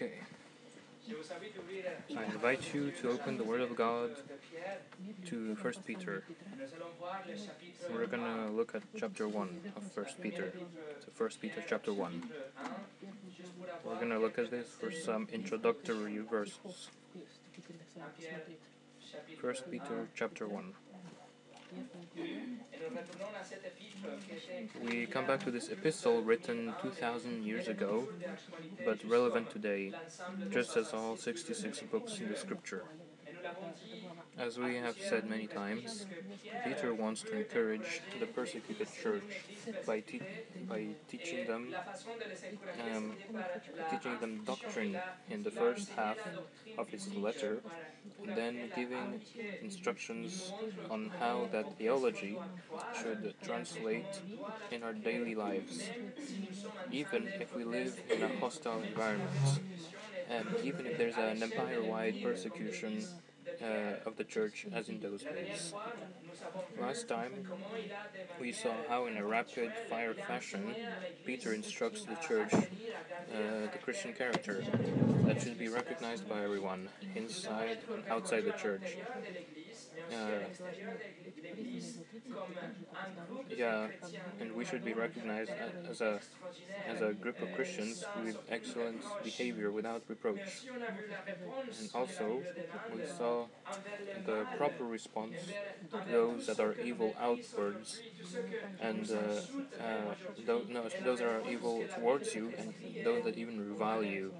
Okay. I invite you to open the Word of God to 1 Peter. We're going to look at chapter 1 of 1 Peter. So 1 Peter chapter 1. We're going to look at this for some introductory verses. 1 Peter chapter 1. We come back to this epistle written 2000 years ago, but relevant today, just as all 66 books in the scripture. As we have said many times, Peter wants to encourage the persecuted church by, te- by teaching them um, teaching them doctrine in the first half of his letter, then giving instructions on how that theology should translate in our daily lives, even if we live in a hostile environment, and even if there's an empire-wide persecution uh, of the church as in those days. Last time, we saw how, in a rapid fire fashion, Peter instructs the church, uh, the Christian character, that should be recognized by everyone, inside and outside the church. Uh, yeah, and we should be recognized as a as a group of Christians with excellent behavior without reproach. And also, we saw the proper response to those that are evil outwards, and uh, uh, those, no, those that are evil towards you, and those that even revile you.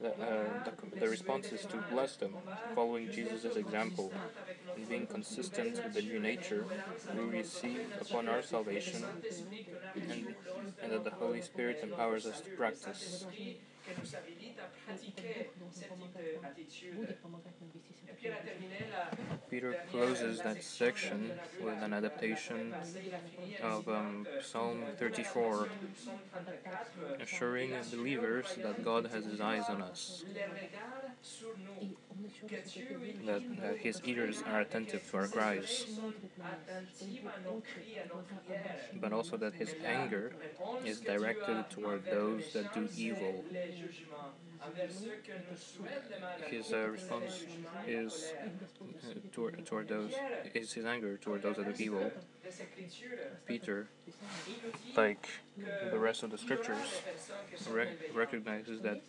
The, uh, the, the, response is to bless them, following Jesus' example, and being consistent with the new nature we receive upon our salvation, and, and that the Holy Spirit empowers us to practice. Peter closes that section with an adaptation of um, Psalm 34, assuring believers that God has his eyes on us, that uh, his ears are attentive to our cries, but also that his anger is directed toward those that do evil. His uh, response is uh, toward, toward those is his anger toward those are evil. Peter, like the rest of the scriptures, re- recognizes that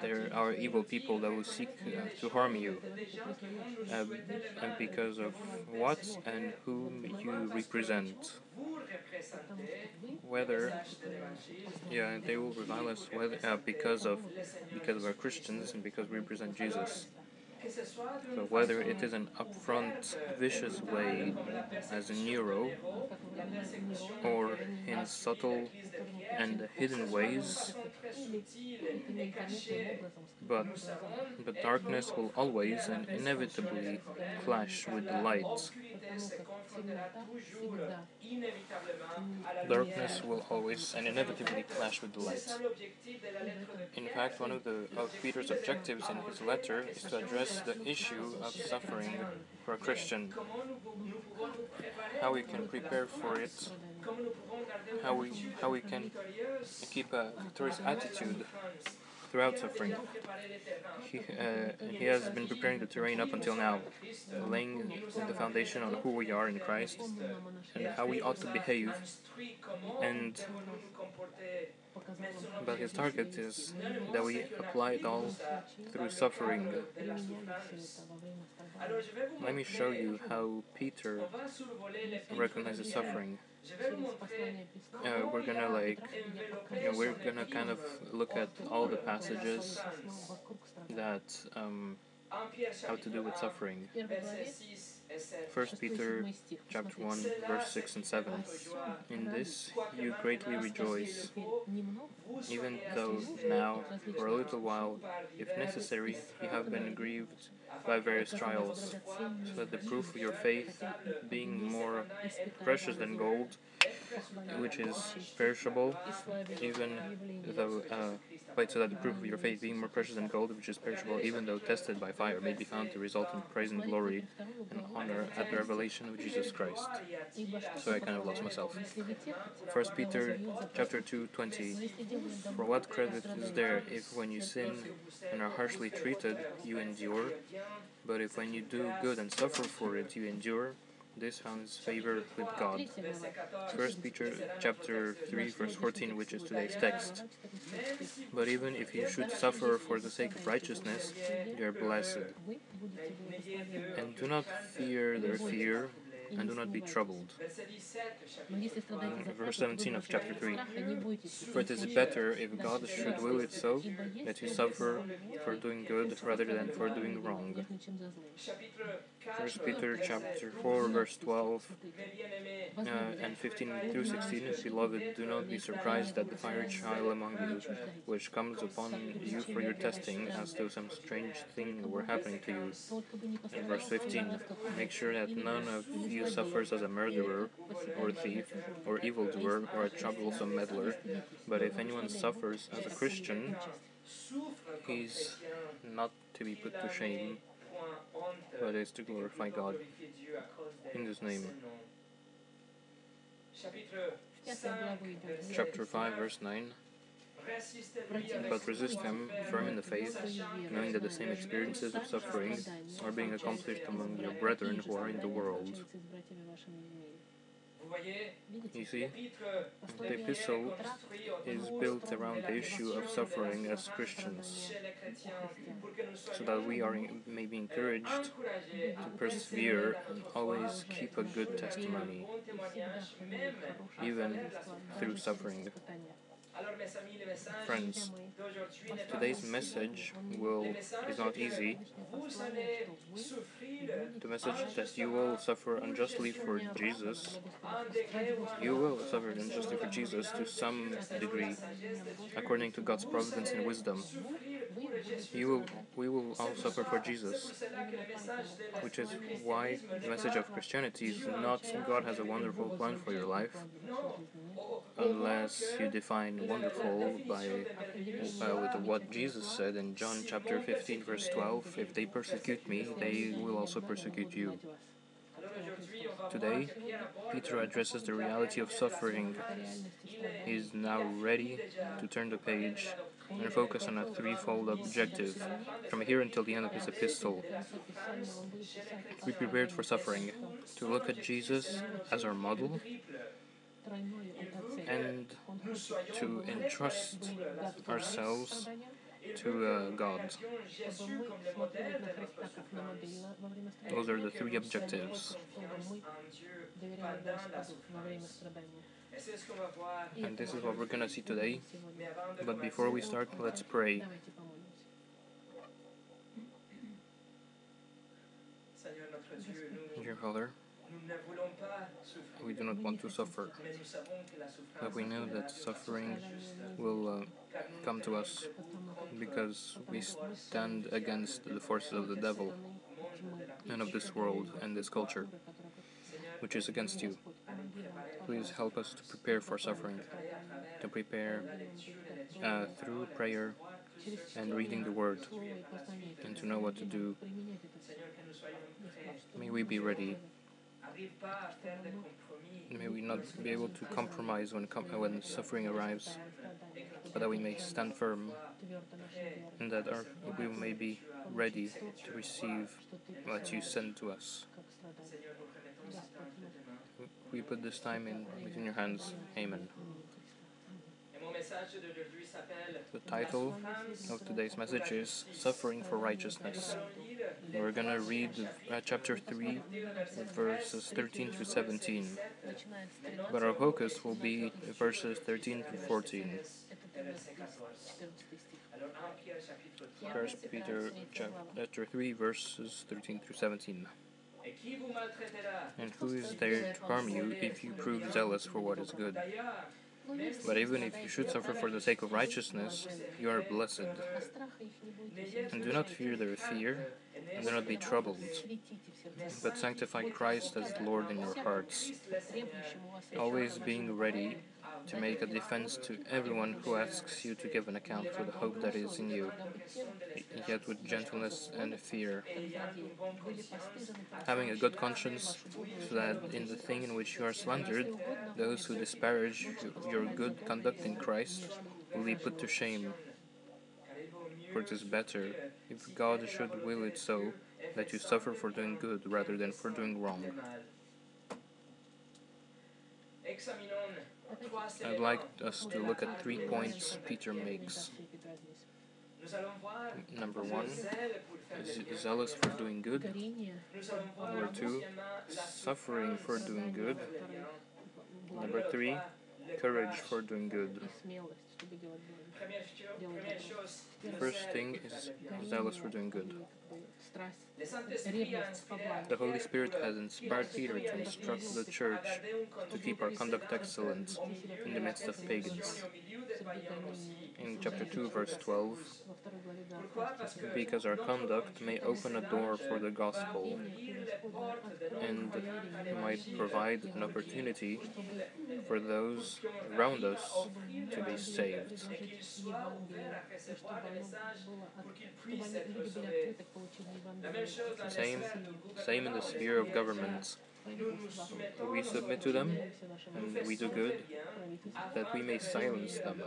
there are evil people that will seek uh, to harm you, um, and because of what and whom you represent. Whether, yeah, they will revile us whether, uh, because of because our Christians and because we represent Jesus. So whether it is an upfront, vicious way, as in Nero, or in subtle and hidden ways, but, but darkness will always and inevitably clash with the light. Darkness will always and inevitably clash with the light. In fact, one of the of Peter's objectives in his letter is to address the issue of suffering for a Christian. How we can prepare for it, how we how we can keep a victorious attitude throughout suffering. He, uh, he has been preparing the terrain up until now, laying the foundation on who we are in Christ and how we ought to behave. And but his target is that we apply it all through suffering. Let me show you how Peter recognizes suffering. Uh, we're gonna like, you know, we're gonna kind of look at all the passages that um, have to do with suffering. First Peter chapter 1 verse 6 and 7 In this you greatly rejoice even though now for a little while if necessary you have been grieved by various trials so that the proof of your faith being more precious than gold which is perishable, even though, uh, so that the proof of your faith being more precious than gold, which is perishable, even though tested by fire, may be found to result in praise and glory and honor at the revelation of Jesus Christ. So I kind of lost myself. First Peter chapter 2, 20. For what credit is there if when you sin and are harshly treated, you endure? But if when you do good and suffer for it, you endure, this finds favor with God. First Peter chapter 3 verse 14 which is today's text. But even if you should suffer for the sake of righteousness, you are blessed. And do not fear their fear, and do not be troubled. Verse 17 of chapter 3. For it is better if God should will it so that you suffer for doing good rather than for doing wrong. First Peter chapter 4 verse 12 uh, and 15 through 16 Beloved, do not be surprised at the fire trial among you, which comes upon you for your testing, as though some strange thing were happening to you. And verse 15 Make sure that none of you suffers as a murderer, or thief, or evildoer, or a troublesome meddler, but if anyone suffers as a Christian, he's not to be put to shame but is to glorify God in His name. Chapter 5, verse 9. But resist them, firm in the faith, knowing that the same experiences of suffering are being accomplished among your brethren who are in the world. You see, the epistle is built around the issue of suffering as Christians, so that we are may be encouraged to persevere and always keep a good testimony, even through suffering. Friends, today's message will is not easy. The message that you will suffer unjustly for Jesus, you will suffer unjustly for Jesus to some degree, according to God's providence and wisdom. You will, we will all suffer for Jesus, which is why the message of Christianity is not God has a wonderful plan for your life, unless you define wonderful by uh, with what Jesus said in John chapter 15 verse 12 if they persecute me they will also persecute you Today, Peter addresses the reality of suffering. He is now ready to turn the page and focus on a threefold objective from here until the end of his epistle. Be prepared for suffering, to look at Jesus as our model, and to entrust ourselves to uh, God. Those are the three objectives. And this is what we're going to see today. But before we start, let's pray. Dear Father, we do not want to suffer, but we know that suffering will uh, come to us because we stand against the forces of the devil and of this world and this culture, which is against you. Please help us to prepare for suffering, to prepare uh, through prayer and reading the Word, and to know what to do. May we be ready. May we not be able to compromise when, com- when suffering arrives, but that we may stand firm and that our, we may be ready to receive what you send to us. We put this time in within your hands. Amen. The title of today's message is Suffering for Righteousness. We're going to read uh, chapter 3, verses 13 through 17. But our focus will be verses 13 through 14. First Peter chapter 3, verses 13 through 17. And who is there to harm you if you prove zealous for what is good? But even if you should suffer for the sake of righteousness, you are blessed. And do not fear their fear, and do not be troubled, but sanctify Christ as Lord in your hearts, always being ready to make a defense to everyone who asks you to give an account for the hope that is in you, yet with gentleness and fear, having a good conscience, so that in the thing in which you are slandered, those who disparage your good conduct in Christ will be put to shame. For it is better, if God should will it so, that you suffer for doing good rather than for doing wrong. I'd like us to look at three points Peter makes. Number one, zealous for doing good. Number two, suffering for doing good. Number three, courage for doing good. First thing is zealous for doing good. The Holy Spirit has inspired Peter to instruct the church to keep our conduct excellent in the midst of pagans. In chapter 2, verse 12, because our conduct may open a door for the gospel and might provide an opportunity for those around us to be saved. Same, same in the sphere of governments. We submit to them and we do good, that we may silence them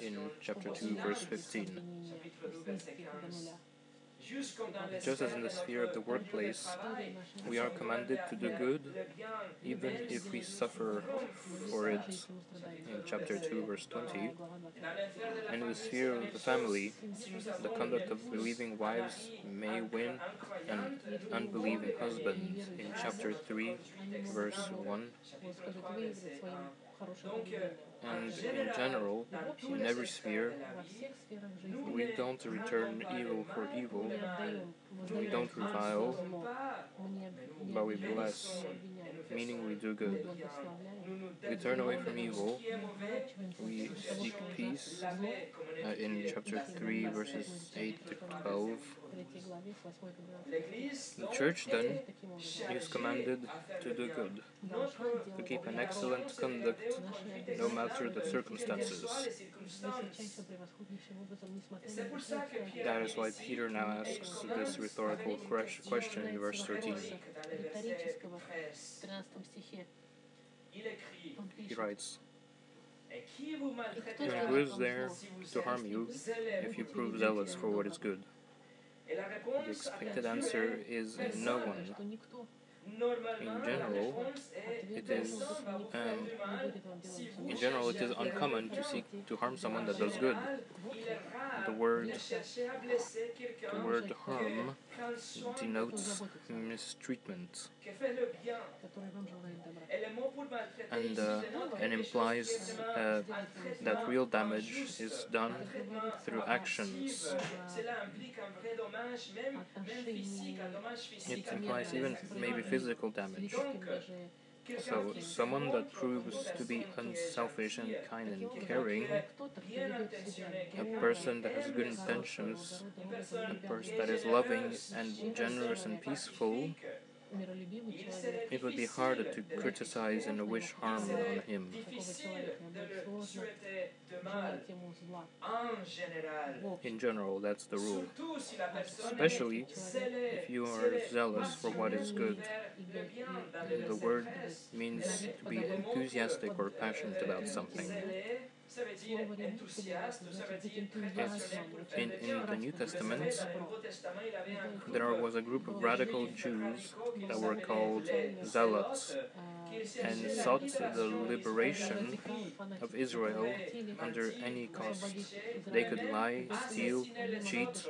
in chapter 2, verse 15. Just as in the sphere of the workplace, we are commanded to do good even if we suffer for it in chapter 2, verse 20. And in the sphere of the family, the conduct of believing wives may win an unbelieving husband in chapter 3, verse 1 and in general, in every sphere, we don't return evil for evil, we don't revile, but we bless, meaning we do good. We turn away from evil, we seek peace, uh, in chapter 3, verses 8 to 12. The church then is commanded to do good, to keep an excellent conduct no matter the circumstances. That is why Peter now asks this rhetorical question in verse 13. He writes, and who is there to harm you if you prove zealous for what is good? The expected answer is no one. In general, it is um, in general it is uncommon to seek to harm someone that does good. The word the word harm denotes mistreatment and uh, and implies uh, that real damage is done through actions. It implies even maybe physical damage. So, someone that proves to be unselfish and kind and caring, a person that has good intentions, a person that is loving and generous and peaceful, it would be harder to criticize and wish harm on him. In general, that's the rule. Especially if you are zealous for what is good. The word means to be enthusiastic or passionate about something. It's in, in the New Testament, there was a group of radical Jews that were called Zealots and sought the liberation of Israel under any cost. They could lie, steal, cheat,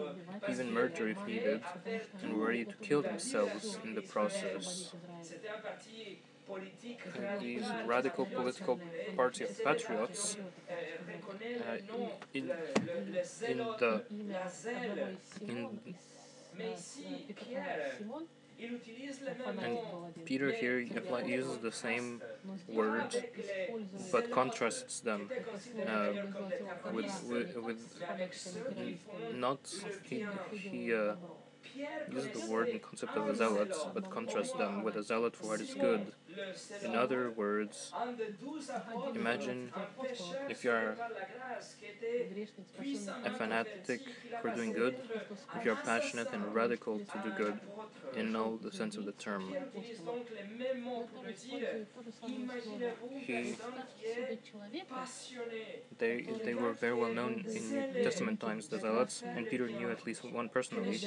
even murder if needed, and were ready to kill themselves in the process. These radical political party of patriots. Uh, in, in the in and Peter here uses the same words, but contrasts them uh, with, with, with not he, he uh, uses the word and concept of a zealot, but contrasts them with a zealot for what is good. In other words, imagine if you are a fanatic for doing good, if you are passionate and radical to do good, in all the sense of the term. He, they, they were very well known in New Testament times, the Zealots, and Peter knew at least one personally,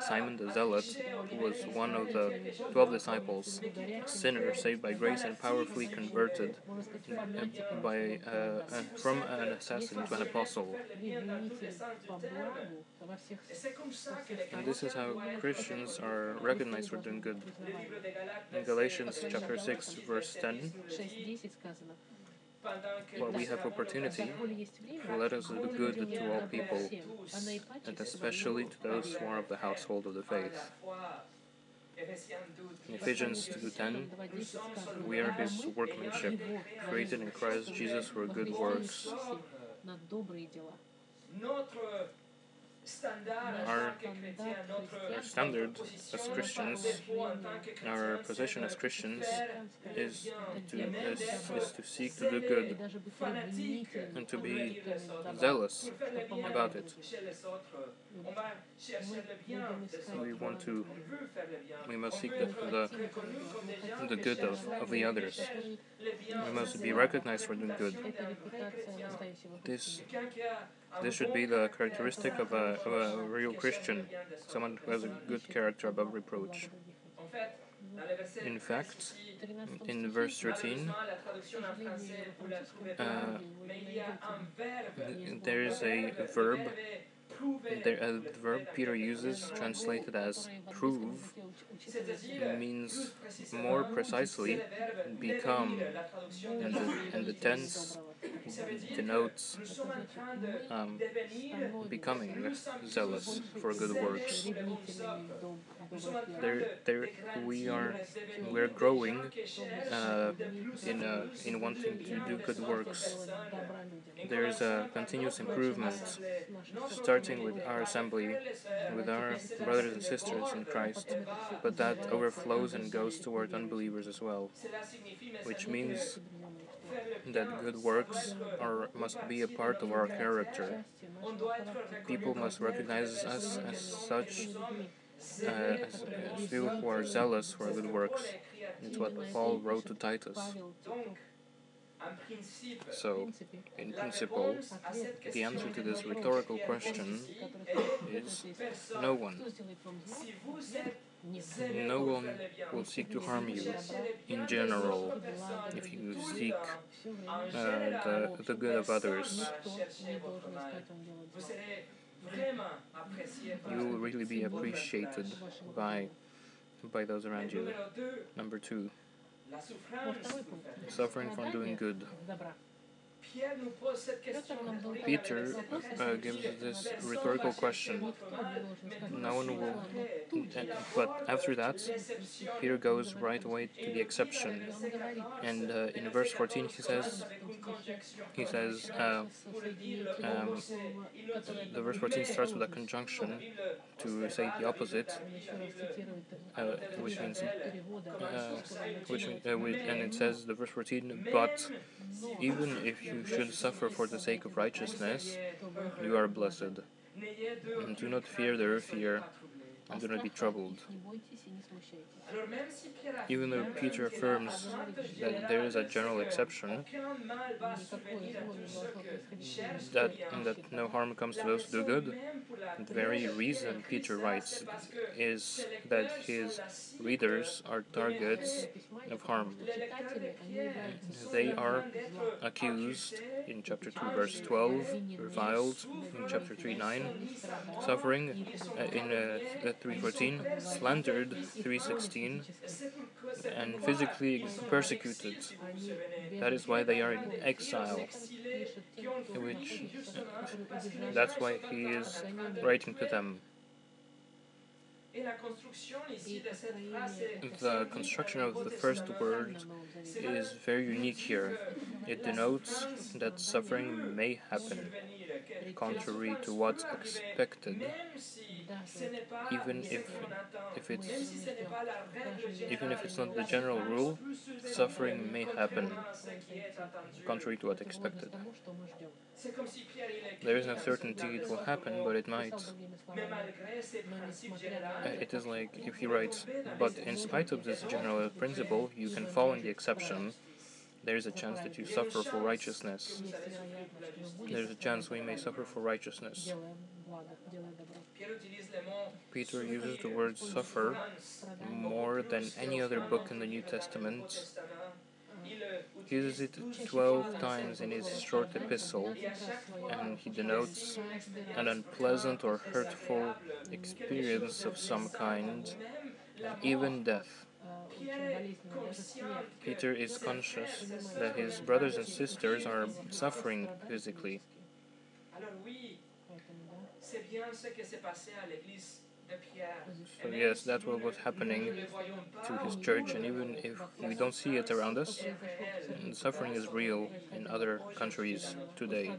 Simon the Zealot, who was one of the twelve disciples, sinner saved by grace and powerfully converted by, uh, uh, from an assassin to an apostle. And this is how Christians are recognized for doing good. In Galatians chapter 6, verse 10, while we have opportunity, let us do good to all people, and especially to those who are of the household of the faith. In Ephesians 2.10, we are His workmanship, created in Christ Jesus for good works. Our, our standard as Christians, our position as Christians, is to, is, is to seek to do good and to be zealous about it. We want to, we must seek the, the, the good of, of the others. We must be recognized for doing good. This this should be the characteristic of a, of a real Christian, someone who has a good character above reproach. In fact, in verse 13, uh, there is a verb the uh, verb Peter uses, translated as prove, means more precisely become, and the, and the tense denotes um, becoming zealous for good works. There, there, we are we're growing uh, in in wanting to do good works. There is a continuous improvement, starting with our assembly, with our brothers and sisters in Christ, but that overflows and goes toward unbelievers as well, which means that good works are, must be a part of our character. People must recognize us as such, uh, as who are zealous for good works. It's what Paul wrote to Titus. So, in principle, the answer to this rhetorical question is no one. No one will seek to harm you in general if you seek uh, the, the good of others. You will really be appreciated by, by those around you. Number two, suffering from doing good. Peter uh, gives this rhetorical question. No one will. But after that, Peter goes right away to the exception. And uh, in verse 14, he says, he says, uh, um, the verse 14 starts with a conjunction to say the opposite, uh, which means, uh, which, uh, and it says, the verse 14, but even if you should suffer for the sake of righteousness, you are blessed. And do not fear their fear, and do not be troubled. Even though Peter affirms that there is a general exception, that, that no harm comes to those who do good, the very reason Peter writes is that his readers are targets of harm. They are accused in chapter 2, verse 12, reviled in chapter 3, 9, suffering uh, in uh, 3.14, slandered 3.16, and physically persecuted. That is why they are in exile. Which that's why he is writing to them. The construction of the first word is very unique here. It denotes that suffering may happen, contrary to what's expected, even if if it's even if it's not the general rule, suffering may happen contrary to what expected. There is no certainty it will happen, but it might. Uh, it is like if he writes, but in spite of this general principle, you can fall in the exception. There is a chance that you suffer for righteousness. There is a chance we may suffer for righteousness. Peter uses the word suffer more than any other book in the New Testament uses it 12 times in his short epistle, and he denotes an unpleasant or hurtful experience of some kind, even death. Peter is conscious that his brothers and sisters are suffering physically. So yes, that's what was happening to his church, and even if we don't see it around us, suffering is real in other countries today.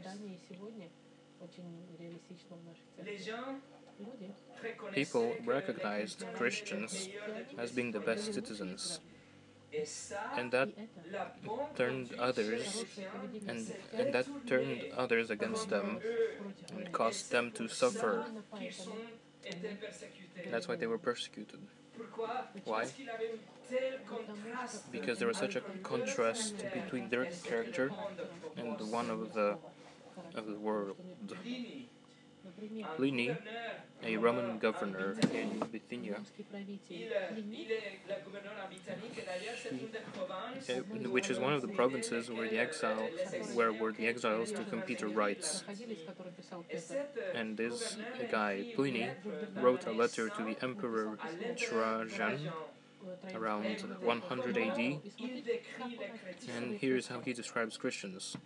People recognized Christians as being the best citizens, and that turned others and, and that turned others against them and caused them to suffer qu'ils sont étaient persécutés. That's why they were persecuted. Why? Parce qu'il avait un tel contraste Because there was such a contrast between their character and the one of the of the world. Pliny, a Roman governor in Bithynia, which is one of the provinces where the exile, where were the exiles to computer rights. And this guy Pliny wrote a letter to the emperor Trajan around 100 AD. And here's how he describes Christians.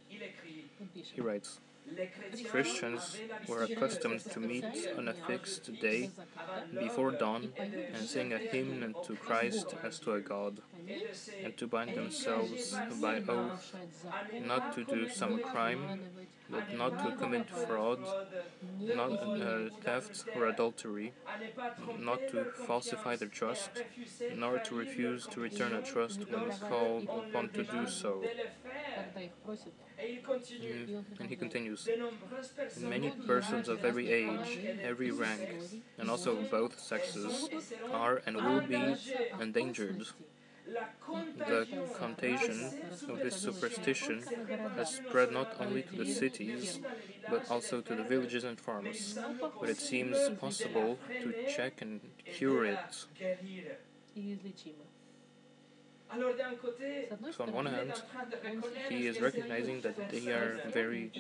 He writes. Christians were accustomed to meet on a fixed day before dawn and sing a hymn to Christ as to a god, and to bind themselves by oath not to do some crime, but not to commit fraud, not uh, theft or adultery, not to falsify their trust, nor to refuse to return a trust when called upon to do so. And he continues. Many persons of every age, every rank, and also both sexes are and will be endangered. The contagion of this superstition has spread not only to the cities, but also to the villages and farms, but it seems possible to check and cure it. So on one hand, he is recognizing that they are very,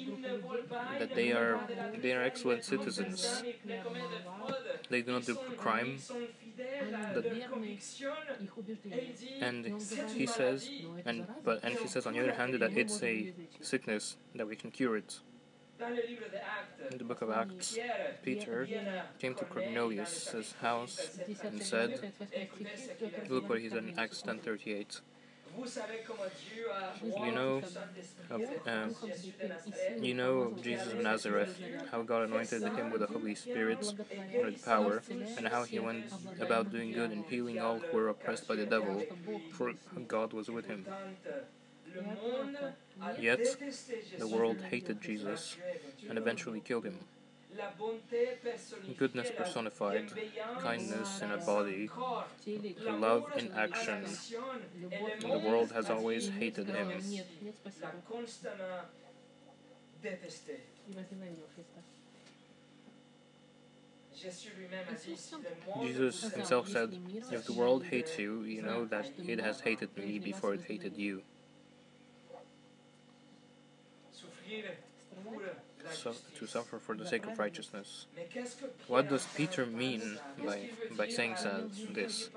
that they are, they are excellent citizens. They do not do crime. and he says, and but and he says on the other hand that it's a sickness that we can cure it. Dans le livre des Actes, In the book of Acts, Peter came to Cornelius' house and said, Look what he said in Acts 10:38. Vous savez comment Dieu a You know of, um, You know of Jesus of Nazareth, how God anointed him with the Holy Spirit and with power, and how he went about doing good and healing all who were oppressed by the devil, for God was with him. Yet, the world hated Jesus and eventually killed him. Goodness personified, kindness in a body, love in action. The world has always hated him. Jesus himself said, If the world hates you, you know that it has hated me before it hated you. so, to suffer for the sake of righteousness. What does Peter mean by, by saying this?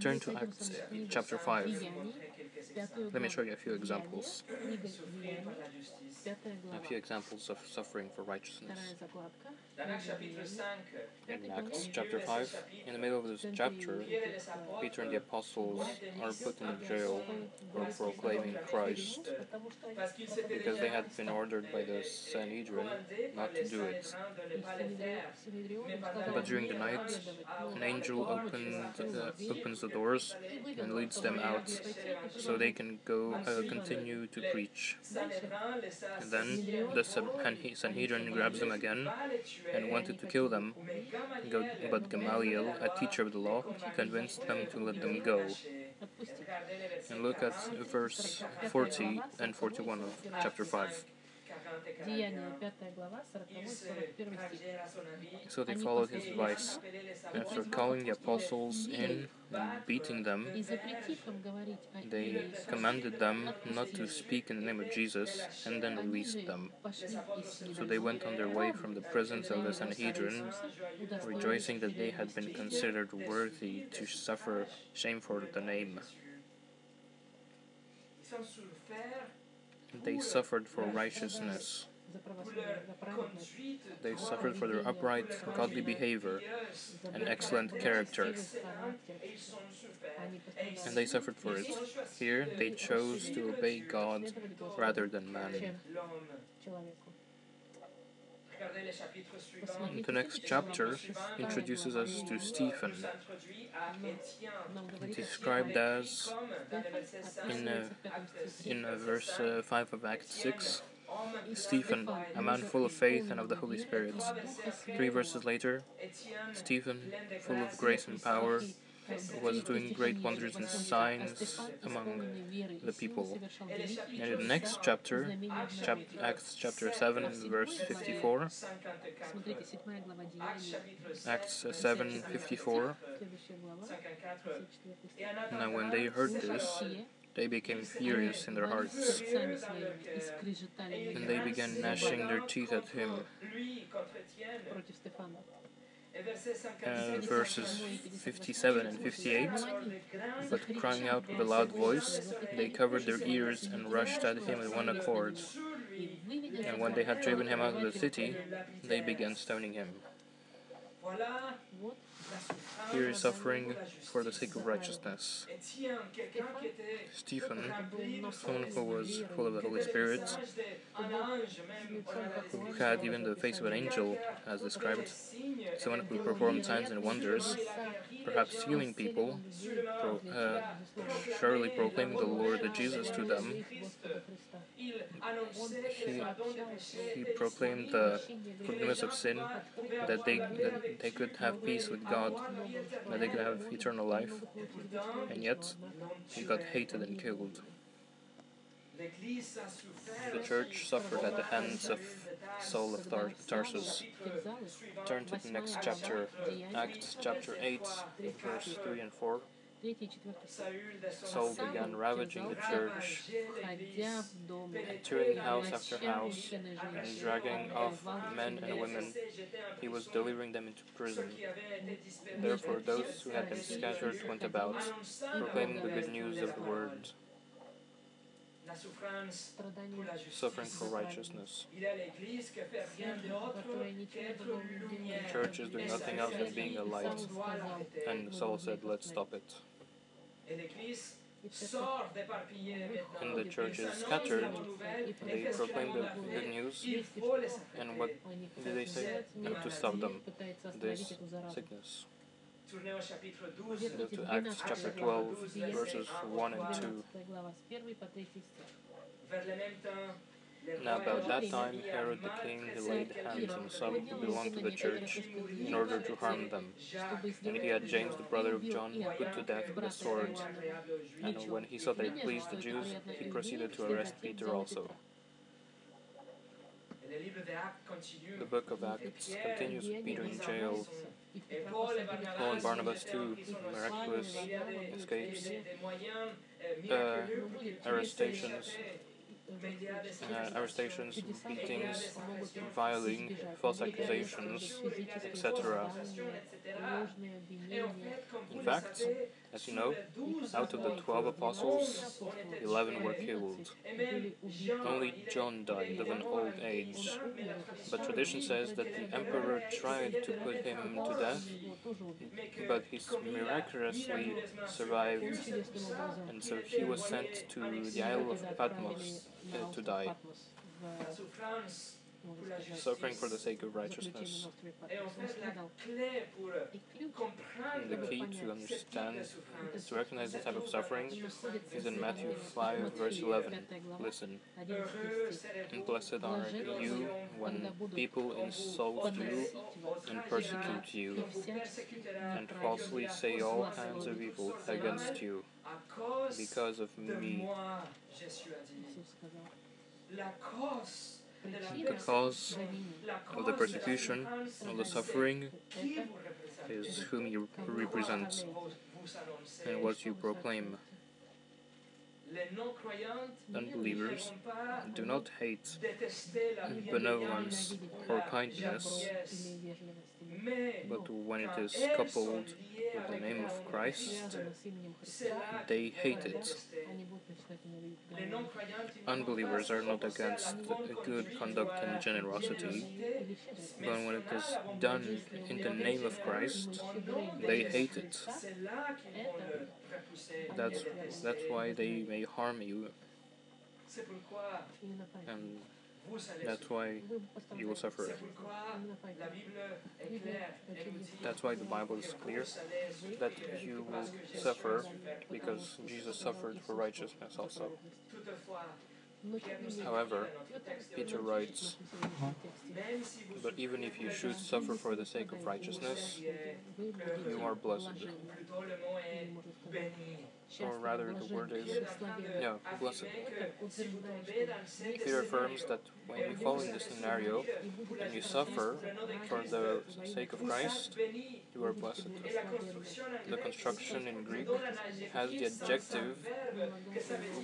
Turn to Acts uh, chapter 5. Let me show you a few examples. A few examples of suffering for righteousness. In Acts chapter 5, in the middle of this chapter, Peter and the apostles are put in jail for proclaiming Christ because they had been ordered by the Sanhedrin not to do it. But during the night, an angel opened, uh, opens the doors and leads them out so they can go uh, continue to preach. And then the Sanhedrin grabs them again and wanted to kill them. But Gamaliel, a teacher of the law, convinced them to let them go. And look at verse 40 and 41 of chapter 5. 40 et Деяния, 41. 5 глава, 40 Ils se 41 стих. rangèrent à son avis. So they followed his advice. appelés les After apôtres. calling the apostles in and beating them, И запретив им говорить о they имени commanded them not to speak in the name of Jesus and then Они released же them. пошли из So they went on their way from the presence of the Sanhedrin, rejoicing that they had been considered worthy to suffer shame for the name. They suffered for righteousness. They suffered for their upright, godly behavior and excellent character. And they suffered for it. Here, they chose to obey God rather than man. The next chapter introduces us to Stephen, described as in, in verse uh, 5 of Act 6. Stephen, a man full of faith and of the Holy Spirit. Three verses later, Stephen, full of grace and power, was doing great wonders and signs among the people. And in the next chapter, chap Acts chapter 7, verse 54, Acts 7, 54, now when they heard this, they became furious in their hearts, and they began gnashing their teeth at him uh, verses 57 and 58. But crying out with a loud voice, they covered their ears and rushed at him with one accord. And when they had driven him out of the city, they began stoning him. Here is suffering for the sake of righteousness. Stephen, someone who was full of the Holy Spirit, who had even the face of an angel, as described, someone who performed signs and wonders, perhaps healing people, pro uh, surely proclaiming the Lord Jesus to them. He, he proclaimed the forgiveness of sin, that they, that they could have peace with God that they could have eternal life, and yet he got hated and killed. The church suffered at the hands of Saul of Tar Tarsus. Turn to the next chapter, Acts chapter 8, verse 3 and 4. Saul began ravaging the church, entering house after house, and dragging off men and women. He was delivering them into prison. Therefore, those who had been scattered went about, proclaiming the good news of the word suffering for righteousness. The church is doing nothing else than being a light. And Saul said, Let's stop it and the churches scattered, they proclaim the good news, and what do they say? To stop them, this sickness. Go to Acts chapter 12, verses 1 and 2. Now about that time Herod the king laid hands on some who belonged to the church in order to harm them. And he had James the brother of John put to death with a sword. And when he saw that it pleased the Jews, he proceeded to arrest Peter also. The book of Acts continues with Peter in jail. Paul and Barnabas too, miraculous escapes, uh, arrestations, uh, arrestations, beatings, violence, false accusations, etc. In fact, as you know, out of the twelve apostles, eleven were killed. Only John died of an old age. But tradition says that the emperor tried to put him to death, but he miraculously survived, and so he was sent to the Isle of Patmos uh, to die, suffering for the sake of righteousness. And the key to understand, to recognize this type of suffering, is in Matthew 5, verse 11. Listen. And blessed are you when people insult you and persecute you, and falsely say all kinds of evil against you because of me. The cause of the persecution, of the suffering, is whom you represent and what you proclaim. Unbelievers do not hate benevolence or kindness, but when it is coupled with the name of Christ, they hate it. Unbelievers are not against good conduct and generosity, but when it is done in the name of Christ, they hate it. That's, that's why they may harm you, and that's why you will suffer. That's why the Bible is clear that you will suffer because Jesus suffered for righteousness also. However, Peter writes, But even if you should suffer for the sake of righteousness, you are blessed. Or rather, the word is, yeah, blessed. Peter affirms that when you fall in this scenario and you suffer for the sake of Christ, you are blessed. The construction in Greek has the adjective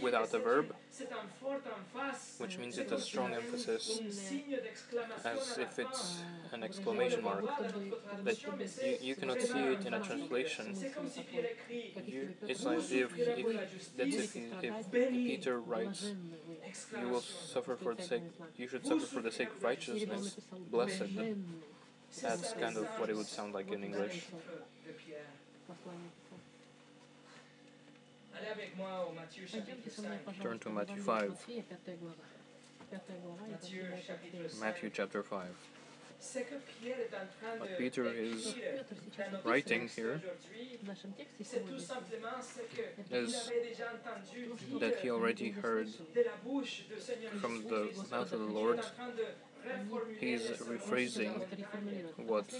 without the verb, which means it's a strong emphasis, as if it's an exclamation mark. But you, you cannot see it in a translation. You, it's like if, if that's if, if Peter writes, "You will suffer for the sake. You should suffer for the sake of righteousness. Blessed." That's kind of what it would sound like in English. Turn to Matthew 5. Matthew chapter 5. What Peter is writing here. Is that he already heard from the mouth of the Lord He's rephrasing what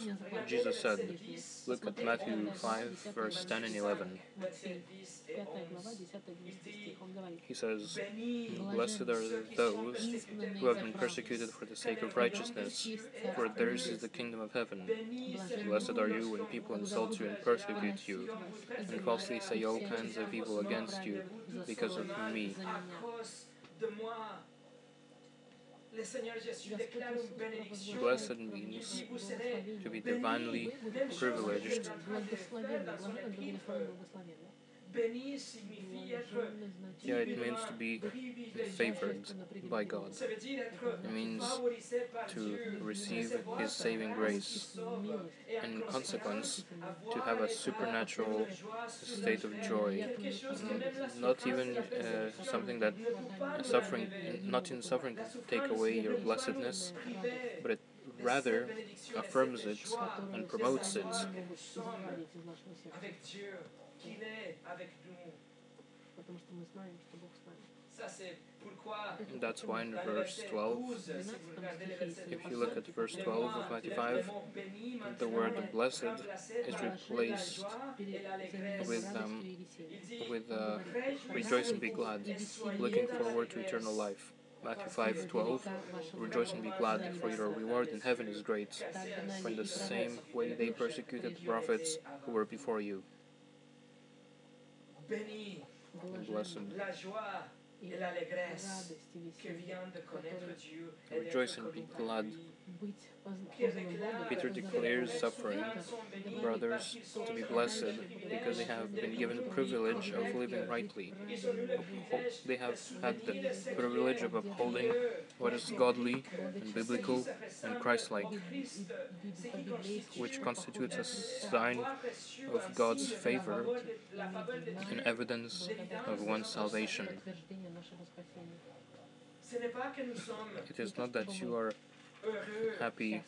Jesus said. Look at Matthew 5, verse 10 and 11. He says, Blessed are those who have been persecuted for the sake of righteousness, for theirs is the kingdom of heaven. Blessed are you when people insult you and persecute you, and falsely say all kinds of evil against you because of me. Blessed means to be divinely privileged. Yeah, it means to be favored by God. It means to receive His saving grace, and in consequence, to have a supernatural state of joy. Not even uh, something that suffering, not in suffering take away your blessedness, but it rather affirms it and promotes it. That's why in verse 12, if you look at verse 12 of Matthew 5, the word blessed is replaced with, um, with uh, rejoice and be glad, looking forward to eternal life. Matthew 5:12 Rejoice and be glad, for your reward in heaven is great. For in the same way they persecuted the prophets who were before you. Blessed, la joie et l'allégresse que vient de connaître Dieu et rejoice and be glad. Peter declares suffering brothers to be blessed because they have been given the privilege of living rightly. They have had the privilege of upholding what is godly and biblical and Christ-like, which constitutes a sign of God's favor and evidence of one's salvation. It is not that you are happy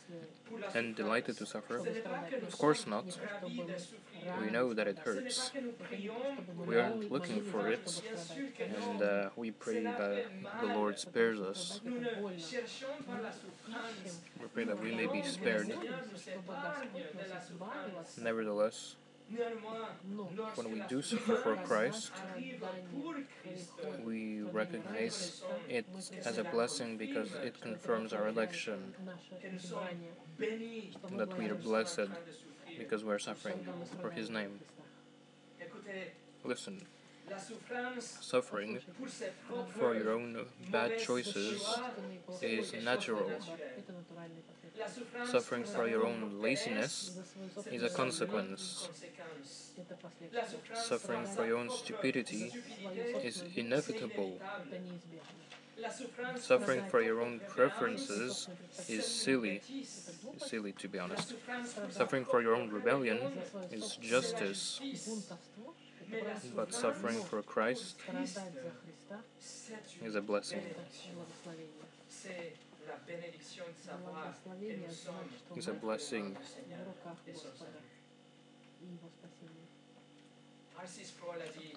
and delighted to suffer? Of course not. We know that it hurts. We aren't looking for it, and uh, we pray that the Lord spares us. We pray that we may be spared. Nevertheless, when we do suffer for Christ, we recognize it as a blessing because it confirms our election, that we are blessed because we are suffering for His name. Listen, suffering for your own bad choices is natural. Suffering for your own laziness is a consequence. Suffering for your own stupidity is inevitable. Suffering for your own preferences is silly. Silly, to be honest. Suffering for your own rebellion is justice. But suffering for Christ is a blessing. It's a blessing.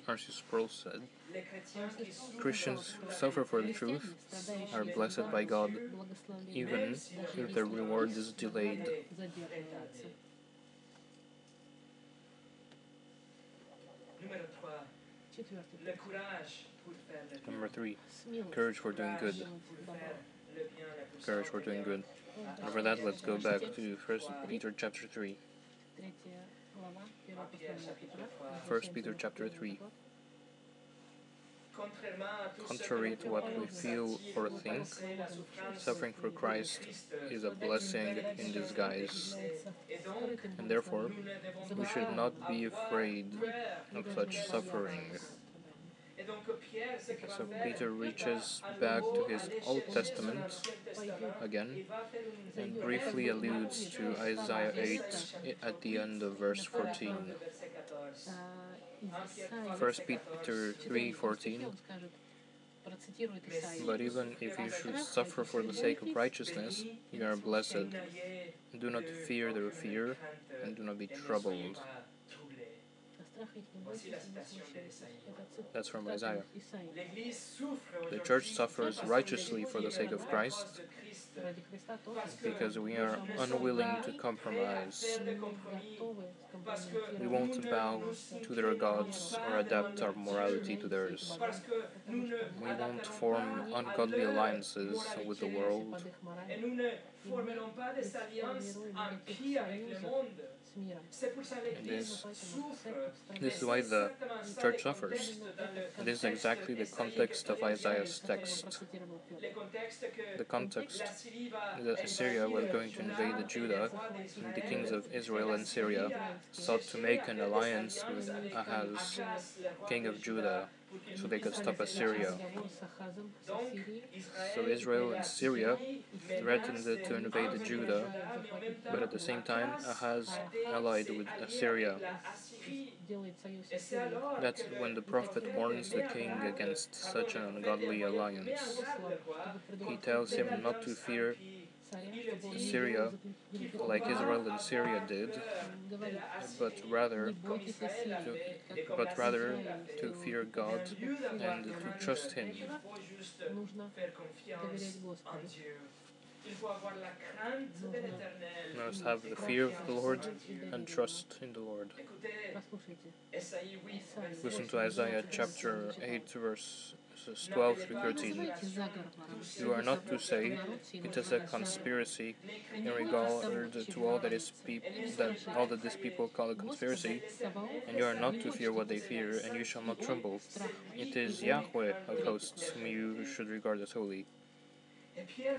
R.C. Sproul said, Christians who suffer for the truth are blessed by God, even if their reward is delayed. Number three, courage for doing good. Courage, we're doing good. And for that, let's go back to First Peter chapter 3. 1 Peter chapter 3. Contrary to what we feel or think, suffering for Christ is a blessing in disguise. And therefore, we should not be afraid of such suffering. So Peter reaches back to his Old Testament again and briefly alludes to Isaiah 8 at the end of verse 14. 1 Peter 3:14 But even if you should suffer for the sake of righteousness, you are blessed. Do not fear their fear, and do not be troubled. That's from Isaiah. The church suffers righteously for the sake of Christ because we are unwilling to compromise. We won't bow to their gods or adapt our morality to theirs. We won't form ungodly alliances with the world. This, this is why the church suffers. This is exactly the context of Isaiah's text. The context that Assyria was going to invade the Judah, and the kings of Israel and Syria sought to make an alliance with Ahaz, king of Judah so they could stop Assyria. So Israel and Syria threatened to invade Judah, but at the same time, Ahaz allied with Assyria. That's when the prophet warns the king against such an ungodly alliance. He tells him not to fear Syria, like Israel and Syria did, but rather, to, but rather to fear God and to trust Him. You must have the fear of the Lord and trust in the Lord. Listen to Isaiah chapter 8, verse 12 through 13. You are not to say it is a conspiracy in regard to all that is peop- that all that people call a conspiracy, and you are not to fear what they fear, and you shall not tremble. It is Yahweh of hosts whom you should regard as holy.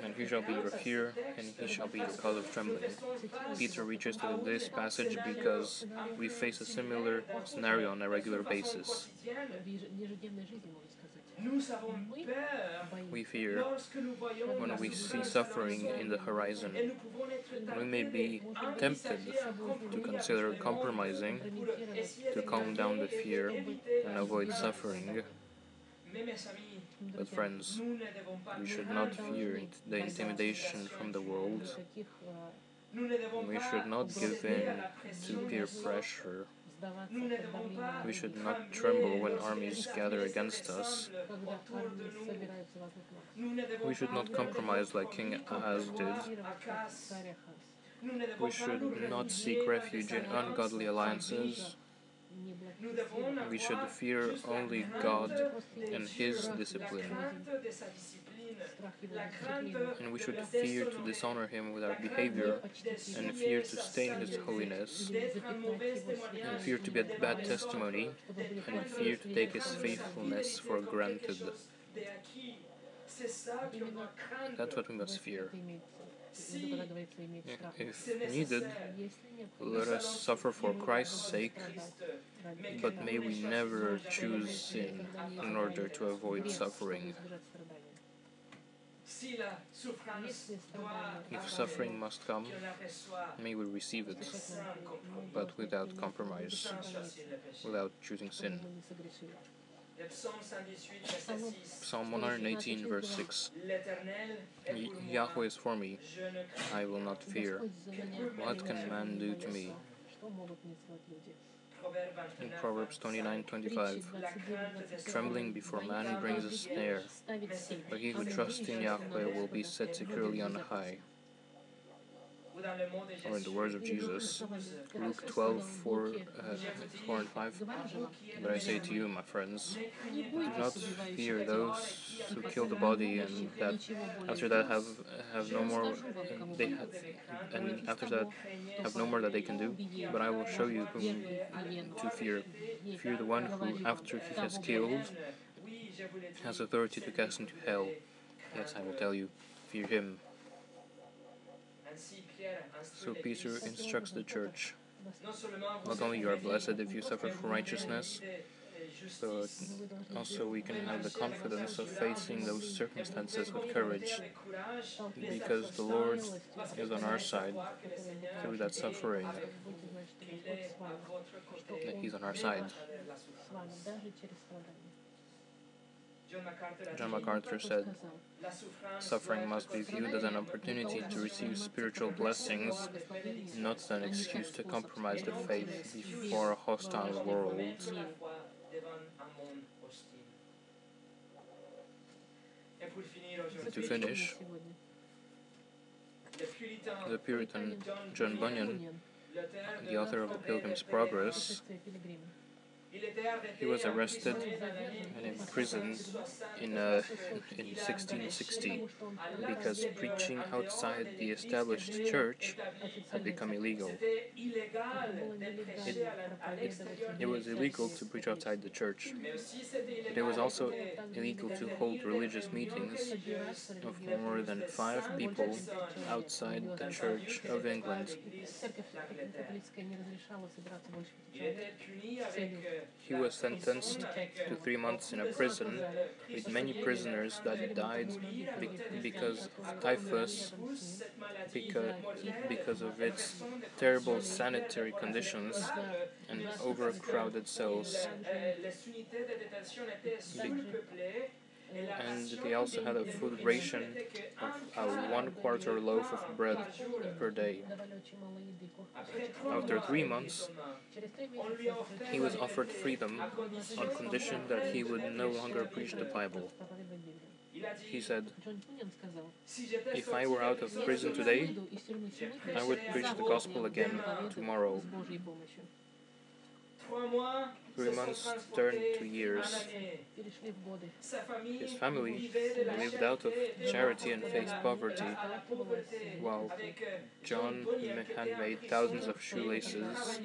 And he shall be your fear, and he shall be your cause of trembling. Peter reaches to this passage because we face a similar scenario on a regular basis. We fear when we see suffering in the horizon. We may be tempted to consider compromising to calm down the fear and avoid suffering. But, friends, we should not fear the intimidation from the world. We should not give in to peer pressure. We should not tremble when armies gather against us. We should not compromise like King Ahaz did. We should not seek refuge in ungodly alliances. We should fear only God and His discipline and we should fear to dishonor him with our behavior, and fear to stain his holiness, and fear to be a bad testimony, and fear to take his faithfulness for granted. That's what we must fear. If needed, let us suffer for Christ's sake, but may we never choose sin in order to avoid suffering. If suffering must come, may we receive it, but without compromise, without choosing sin. Psalm 118, verse 6 Yahweh is for me, I will not fear. What can man do to me? In Proverbs 29:25, trembling before man brings a snare, but he who trusts in Yahweh will be set securely on high. Or in the words of Jesus, Luke. 12 4, uh, 4 and 5. But I say to you, my friends, do not fear those who kill the body and that after that have have no more they have and after that have no more that they can do. But i will show you whom to fear. Fear the one who after he has killed oui, je vous l'ai dit, has authority to cast into hell. Yes i will tell you fear him so Peter instructs the church not only you are blessed if you suffer for righteousness, but also we can have the confidence of facing those circumstances with courage because the Lord is on our side through that suffering. He's on our side. John MacArthur said, Suffering must be viewed as an opportunity to receive spiritual blessings, not an excuse to compromise the faith before a hostile world. To finish, the Puritan John Bunyan, the author of The Pilgrim's Progress, he was arrested and imprisoned in, uh, in 1660 because preaching outside the established church had become illegal. It, it, it was illegal to preach outside the church, but it was also illegal to hold religious meetings of more than five people outside the Church of England. He was sentenced to three months in a prison, with many prisoners that died be because of typhus, because, because of its terrible sanitary conditions and overcrowded cells. Be and they also had a food ration of a one quarter loaf of bread per day. After three months, he was offered freedom on condition that he would no longer preach the Bible. He said, If I were out of prison today, I would preach the gospel again tomorrow three months turned to years. His family lived out of charity and faced poverty, while John had made thousands of shoelaces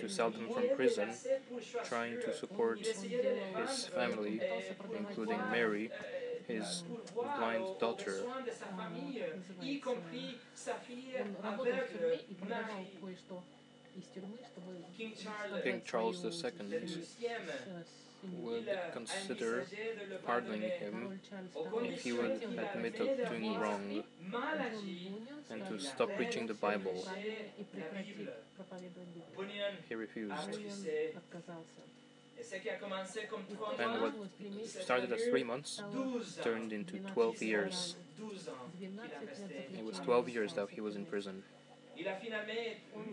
to sell them from prison, trying to support his family, including Mary, his blind daughter. besoins de sa famille, y compris sa fille Он работал в тюрьме aveugle, и продавал Marie. кое-что из тюрьмы, чтобы King Charles- создать King Charles свою II Le семью. deuxième, Э, семью. would il a consider envisagé de le pardoning pardonner. him Король Чарльз Au II if he would хотел admit пardonner of doing wrong Джон Maladie, Бунyan and to сказал, stop preaching the Bible. «Правильно и прекрати проповедовать Библию». Bunyan He refused. Бунyan отказался. Et ce qui a commencé comme И trois то, And mois, what началось три месяца, started as three months стало 12 ans. turned into 12 12 years. 12 ans qu'il a 12 лет resté. It was заключения 12 years остался that he was in в тюрьме. prison. Il a finalement,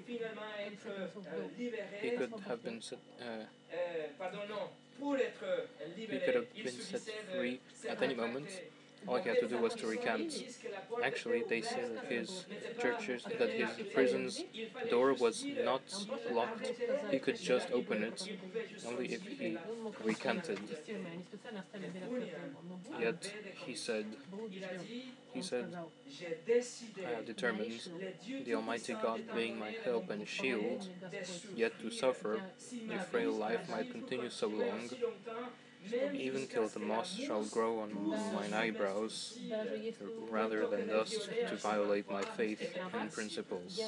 finalement être euh, He could have been set, uh, Euh, pardon, non. Pour être libéré, could have been set free at any moment all he had to do was to recant. Actually, they said that his churches, that his prison's door was not locked. He could just open it only if he recanted. Yet he said, he said, I have determined, the Almighty God being my help and shield, yet to suffer, if frail life might continue so long, even till the moss shall grow on mine eyebrows, rather than thus to violate my faith and principles.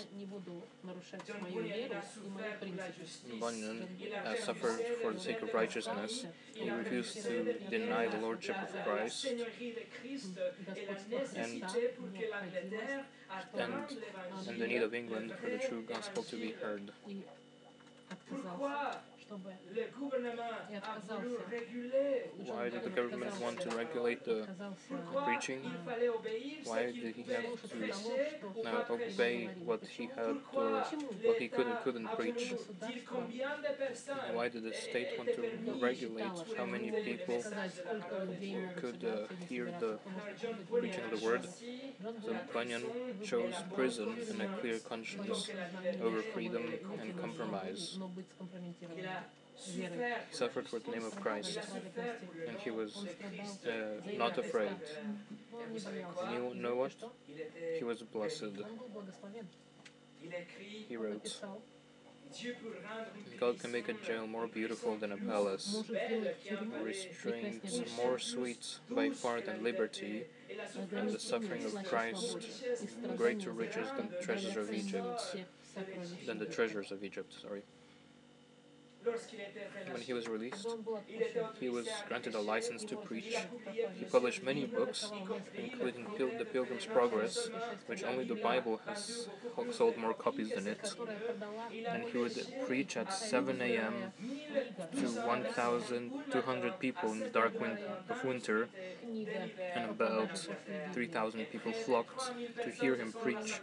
Bunyan has suffered for the sake of righteousness. He refused to deny the lordship of Christ and, and, and the need of England for the true gospel to be heard. И отказался, Pourquoi чтобы le gouvernement И a voulu отказался. réguler Why did the government want to regulate the отказался Pourquoi preaching? il fallait obéir ce Why qu'il did he pouvait have to prêcher ou now pas prêcher? obey what he had or what he could and couldn't preach? Dire combien de personnes Why did the state want to regulate how many people could uh, hear the preaching of the word? So Bunyan chose prison and a clear conscience over freedom and compromise. suffered for the name of Christ, and he was uh, not afraid. You know what? He was blessed. He wrote. God can make a jail more beautiful than a palace, restraints more sweet by far than liberty, and the suffering of Christ greater riches than treasures of Egypt, than the treasures of Egypt, sorry. When he was released, he was granted a license to preach. He published many books, including Pil- The Pilgrim's Progress, which only the Bible has sold more copies than it. And he would preach at 7 a.m. to 1,200 people in the dark wind of winter, and about 3,000 people flocked to hear him preach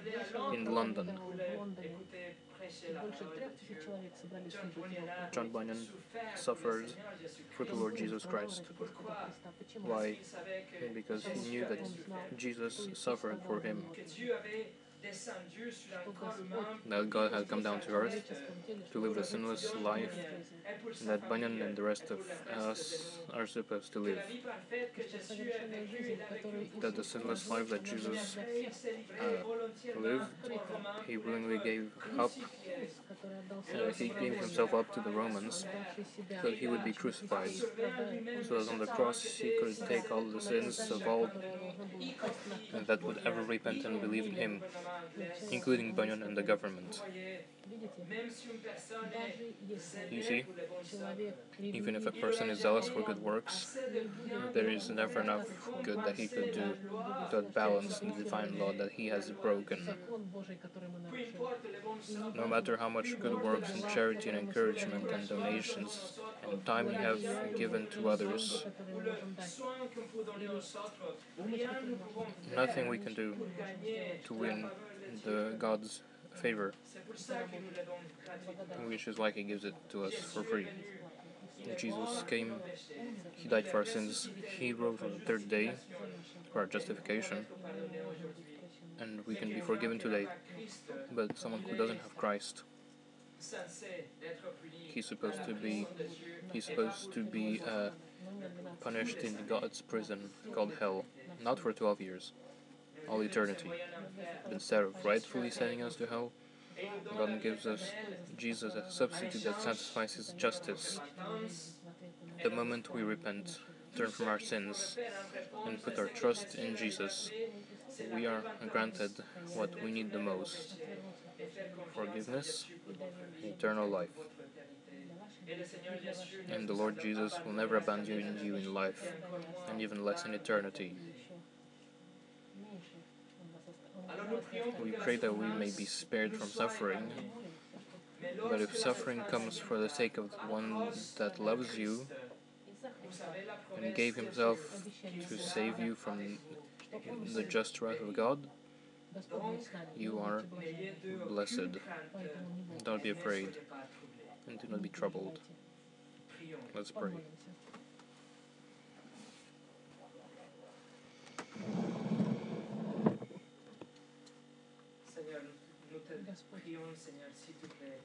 in London. в Лондоне. Больше трех тысяч человек собрались слушать его. John Bunyan suffered for the Lord Jesus Christ. Господа Христа. Почему? Why? Because he knew that Jesus suffered for him, that God had come down to earth to live the sinless life that Bunyan and the rest of us are supposed to live. That the sinless life that Jesus uh, lived, he willingly gave up, uh, he gave himself up to the Romans so that he would be crucified, so that on the cross he could take all the sins of all that would ever repent and believe in him including Bunyan and the government. You see, even if a person is zealous for good works, there is never enough good that he could do to balance the divine law that he has broken. No matter how much good works and charity and encouragement and donations and time you have given to others, nothing we can do to win the God's favor, which is like He gives it to us for free. Jesus came, He died for our sins, He rose on the third day for our justification, and we can be forgiven today. But someone who doesn't have Christ, he's supposed to be he's supposed to be uh, punished in God's prison called hell, not for 12 years, all eternity. Instead of rightfully sending us to hell, God gives us Jesus as a substitute that satisfies His justice. The moment we repent, turn from our sins, and put our trust in Jesus, we are granted what we need the most forgiveness, eternal life. And the Lord Jesus will never abandon you in life, and even less in eternity. We pray that we may be spared from suffering, but if suffering comes for the sake of the one that loves you and gave himself to save you from the just wrath of God, you are blessed. Don't be afraid and do not be troubled. Let's pray.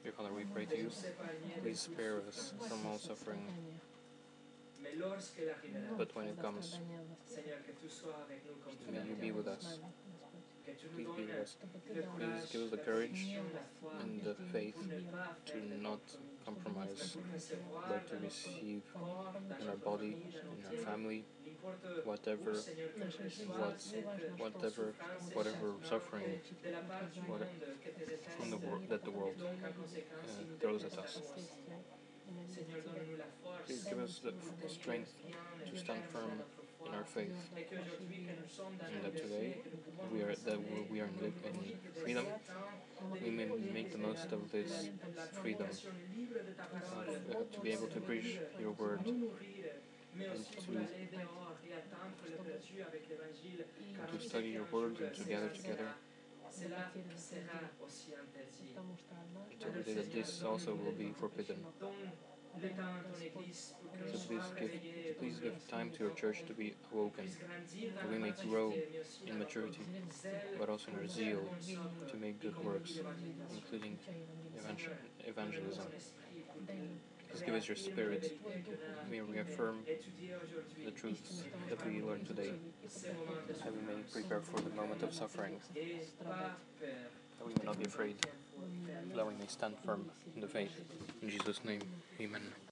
Dear Father, we pray to you. Please spare us from all suffering. But when it comes, may you be with us. Please be with us. Please give us the courage and the faith to not compromise, but to receive in our body, in our family, whatever, what, whatever, whatever suffering what, from the world that the world uh, throws at us. Please give us the strength to stand firm in our faith, and that today we are that we are in freedom. We may make the most of this freedom. uh, to be able to preach your word and to, and to study your word and to gather together. Until the that this also will be forbidden. So please give, please give time to your church to be awoken, that we may grow in maturity, but also in our zeal to make good works, including evangel evangelism. Please give us your spirit. May we affirm the truths that we learned today, and we may prepare for the moment of suffering, that we may not be afraid, that we may stand firm in the faith. In Jesus' name, amen.